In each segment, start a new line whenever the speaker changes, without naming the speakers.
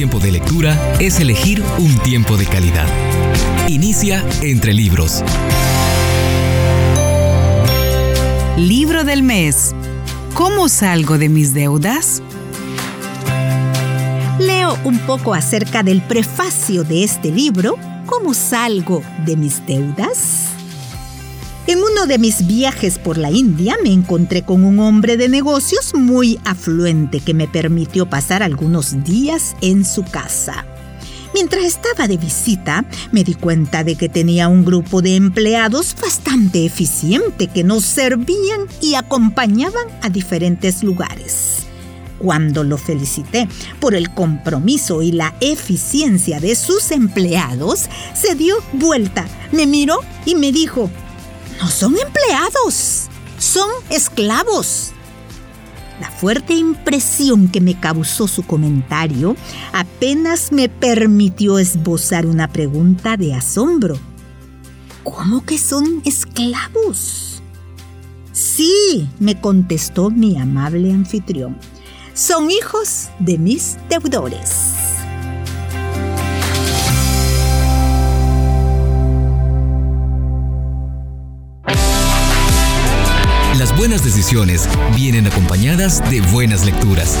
tiempo de lectura es elegir un tiempo de calidad. Inicia entre libros.
Libro del mes. ¿Cómo salgo de mis deudas?
Leo un poco acerca del prefacio de este libro, ¿Cómo salgo de mis deudas? En uno de mis viajes por la India me encontré con un hombre de negocios muy afluente que me permitió pasar algunos días en su casa. Mientras estaba de visita, me di cuenta de que tenía un grupo de empleados bastante eficiente que nos servían y acompañaban a diferentes lugares. Cuando lo felicité por el compromiso y la eficiencia de sus empleados, se dio vuelta, me miró y me dijo, no son empleados, son esclavos. La fuerte impresión que me causó su comentario apenas me permitió esbozar una pregunta de asombro. ¿Cómo que son esclavos? Sí, me contestó mi amable anfitrión. Son hijos de mis deudores.
Buenas decisiones vienen acompañadas de buenas lecturas.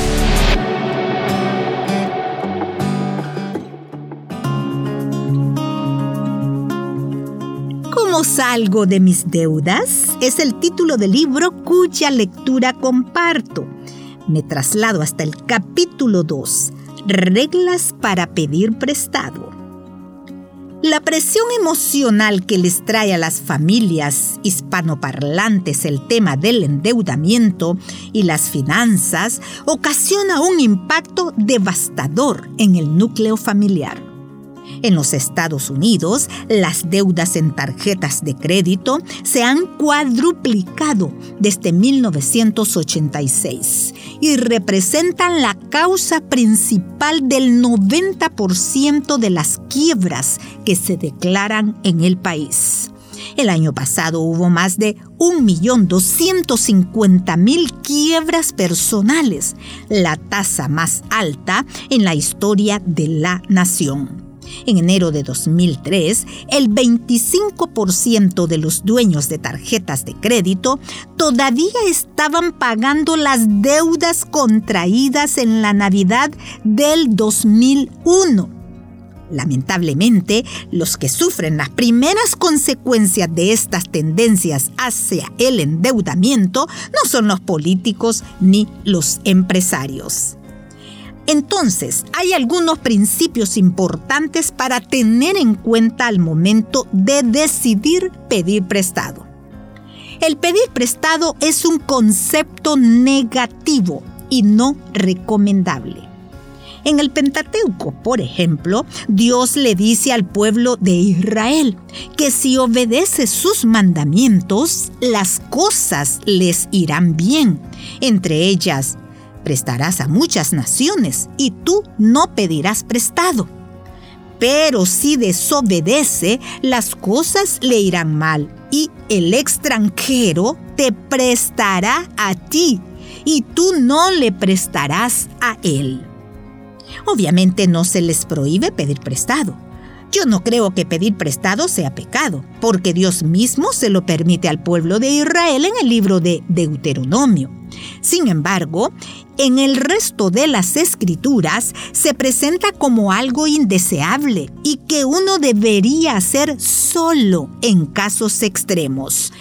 ¿Cómo salgo de mis deudas? Es el título del libro cuya lectura comparto. Me traslado hasta el capítulo 2, Reglas para pedir prestado. La presión emocional que les trae a las familias hispanoparlantes el tema del endeudamiento y las finanzas ocasiona un impacto devastador en el núcleo familiar. En los Estados Unidos, las deudas en tarjetas de crédito se han cuadruplicado desde 1986 y representan la causa principal del 90% de las quiebras que se declaran en el país. El año pasado hubo más de 1.250.000 quiebras personales, la tasa más alta en la historia de la nación. En enero de 2003, el 25% de los dueños de tarjetas de crédito todavía estaban pagando las deudas contraídas en la Navidad del 2001. Lamentablemente, los que sufren las primeras consecuencias de estas tendencias hacia el endeudamiento no son los políticos ni los empresarios. Entonces, hay algunos principios importantes para tener en cuenta al momento de decidir pedir prestado. El pedir prestado es un concepto negativo y no recomendable. En el Pentateuco, por ejemplo, Dios le dice al pueblo de Israel que si obedece sus mandamientos, las cosas les irán bien, entre ellas prestarás a muchas naciones y tú no pedirás prestado. Pero si desobedece, las cosas le irán mal y el extranjero te prestará a ti y tú no le prestarás a él. Obviamente no se les prohíbe pedir prestado. Yo no creo que pedir prestado sea pecado, porque Dios mismo se lo permite al pueblo de Israel en el libro de Deuteronomio. Sin embargo, en el resto de las escrituras se presenta como algo indeseable y que uno debería hacer solo en casos extremos.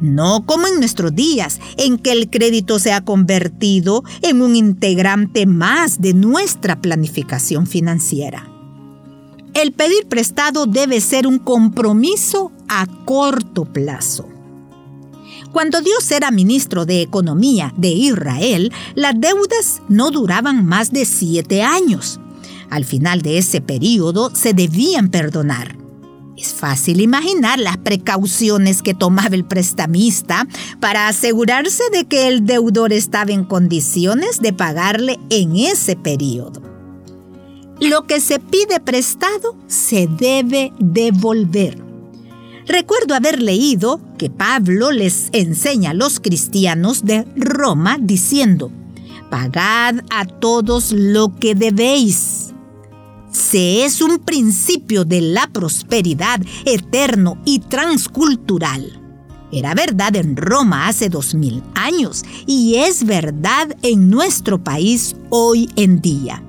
No como en nuestros días, en que el crédito se ha convertido en un integrante más de nuestra planificación financiera. El pedir prestado debe ser un compromiso a corto plazo. Cuando Dios era ministro de Economía de Israel, las deudas no duraban más de siete años. Al final de ese periodo se debían perdonar. Es fácil imaginar las precauciones que tomaba el prestamista para asegurarse de que el deudor estaba en condiciones de pagarle en ese periodo. Lo que se pide prestado se debe devolver. Recuerdo haber leído que Pablo les enseña a los cristianos de Roma diciendo, pagad a todos lo que debéis. se es un principio de la prosperidad eterno y transcultural. Era verdad en Roma hace dos mil años y es verdad en nuestro país hoy en día.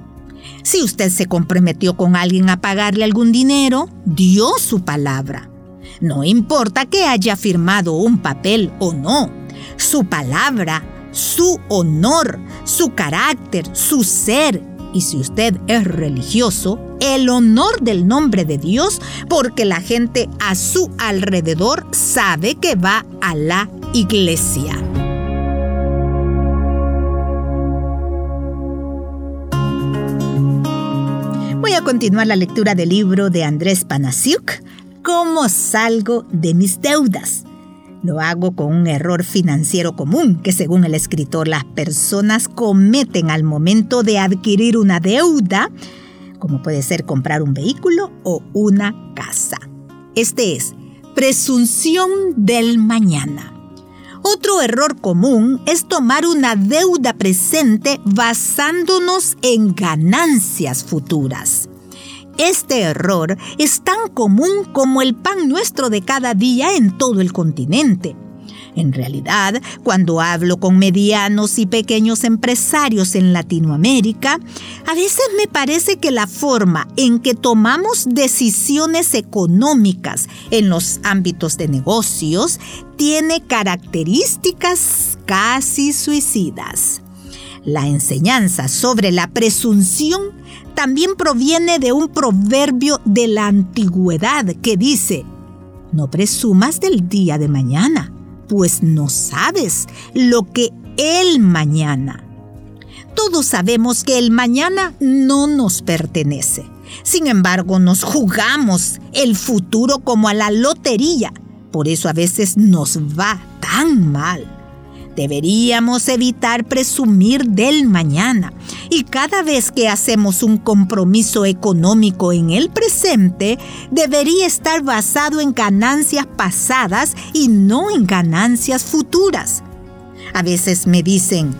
Si usted se comprometió con alguien a pagarle algún dinero, dio su palabra. No importa que haya firmado un papel o no, su palabra, su honor, su carácter, su ser y si usted es religioso, el honor del nombre de Dios, porque la gente a su alrededor sabe que va a la iglesia. Continuar la lectura del libro de Andrés Panasiuk, ¿Cómo salgo de mis deudas? Lo hago con un error financiero común que según el escritor las personas cometen al momento de adquirir una deuda, como puede ser comprar un vehículo o una casa. Este es presunción del mañana. Otro error común es tomar una deuda presente basándonos en ganancias futuras. Este error es tan común como el pan nuestro de cada día en todo el continente. En realidad, cuando hablo con medianos y pequeños empresarios en Latinoamérica, a veces me parece que la forma en que tomamos decisiones económicas en los ámbitos de negocios tiene características casi suicidas. La enseñanza sobre la presunción también proviene de un proverbio de la antigüedad que dice, no presumas del día de mañana, pues no sabes lo que el mañana. Todos sabemos que el mañana no nos pertenece. Sin embargo, nos jugamos el futuro como a la lotería. Por eso a veces nos va tan mal. Deberíamos evitar presumir del mañana y cada vez que hacemos un compromiso económico en el presente, debería estar basado en ganancias pasadas y no en ganancias futuras. A veces me dicen,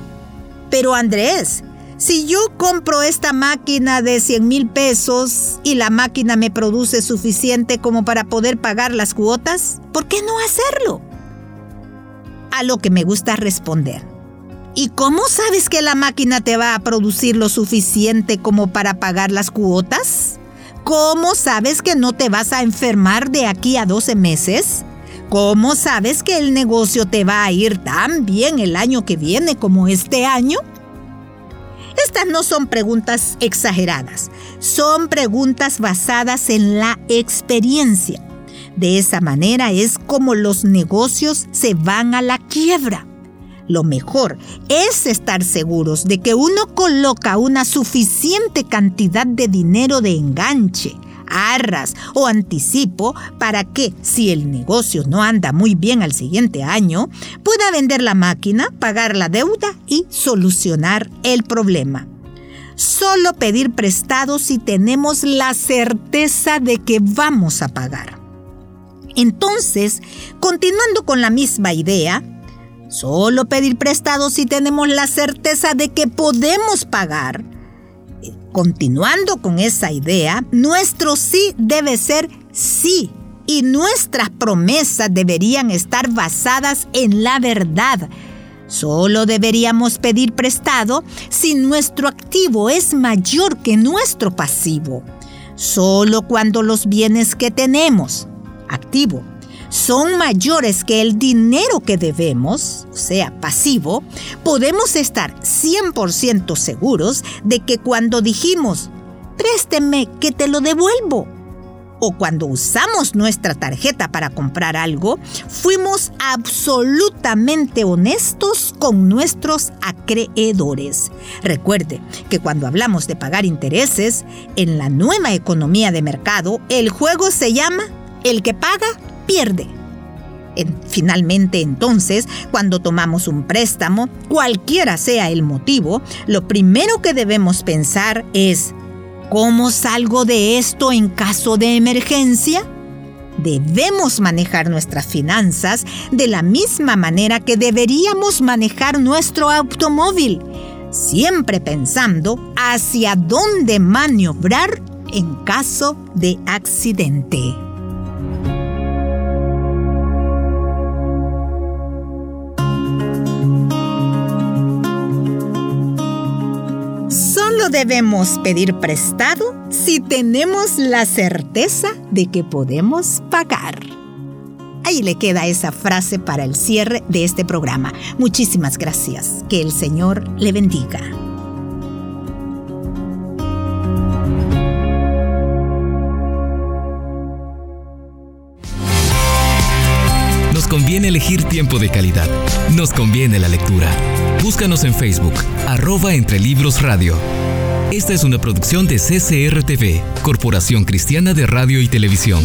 pero Andrés, si yo compro esta máquina de 100 mil pesos y la máquina me produce suficiente como para poder pagar las cuotas, ¿por qué no hacerlo? A lo que me gusta responder. ¿Y cómo sabes que la máquina te va a producir lo suficiente como para pagar las cuotas? ¿Cómo sabes que no te vas a enfermar de aquí a 12 meses? ¿Cómo sabes que el negocio te va a ir tan bien el año que viene como este año? Estas no son preguntas exageradas, son preguntas basadas en la experiencia. De esa manera es como los negocios se van a la quiebra. Lo mejor es estar seguros de que uno coloca una suficiente cantidad de dinero de enganche, arras o anticipo para que, si el negocio no anda muy bien al siguiente año, pueda vender la máquina, pagar la deuda y solucionar el problema. Solo pedir prestado si tenemos la certeza de que vamos a pagar. Entonces, continuando con la misma idea, solo pedir prestado si tenemos la certeza de que podemos pagar. Continuando con esa idea, nuestro sí debe ser sí y nuestras promesas deberían estar basadas en la verdad. Solo deberíamos pedir prestado si nuestro activo es mayor que nuestro pasivo. Solo cuando los bienes que tenemos, activo son mayores que el dinero que debemos, o sea, pasivo, podemos estar 100% seguros de que cuando dijimos, présteme que te lo devuelvo, o cuando usamos nuestra tarjeta para comprar algo, fuimos absolutamente honestos con nuestros acreedores. Recuerde que cuando hablamos de pagar intereses, en la nueva economía de mercado, el juego se llama el que paga, pierde. Finalmente, entonces, cuando tomamos un préstamo, cualquiera sea el motivo, lo primero que debemos pensar es, ¿cómo salgo de esto en caso de emergencia? Debemos manejar nuestras finanzas de la misma manera que deberíamos manejar nuestro automóvil, siempre pensando hacia dónde maniobrar en caso de accidente. Debemos pedir prestado si tenemos la certeza de que podemos pagar. Ahí le queda esa frase para el cierre de este programa. Muchísimas gracias. Que el Señor le bendiga.
Nos conviene elegir tiempo de calidad. Nos conviene la lectura. Búscanos en Facebook, arroba entre libros radio. Esta es una producción de CCRTV, Corporación Cristiana de Radio y Televisión.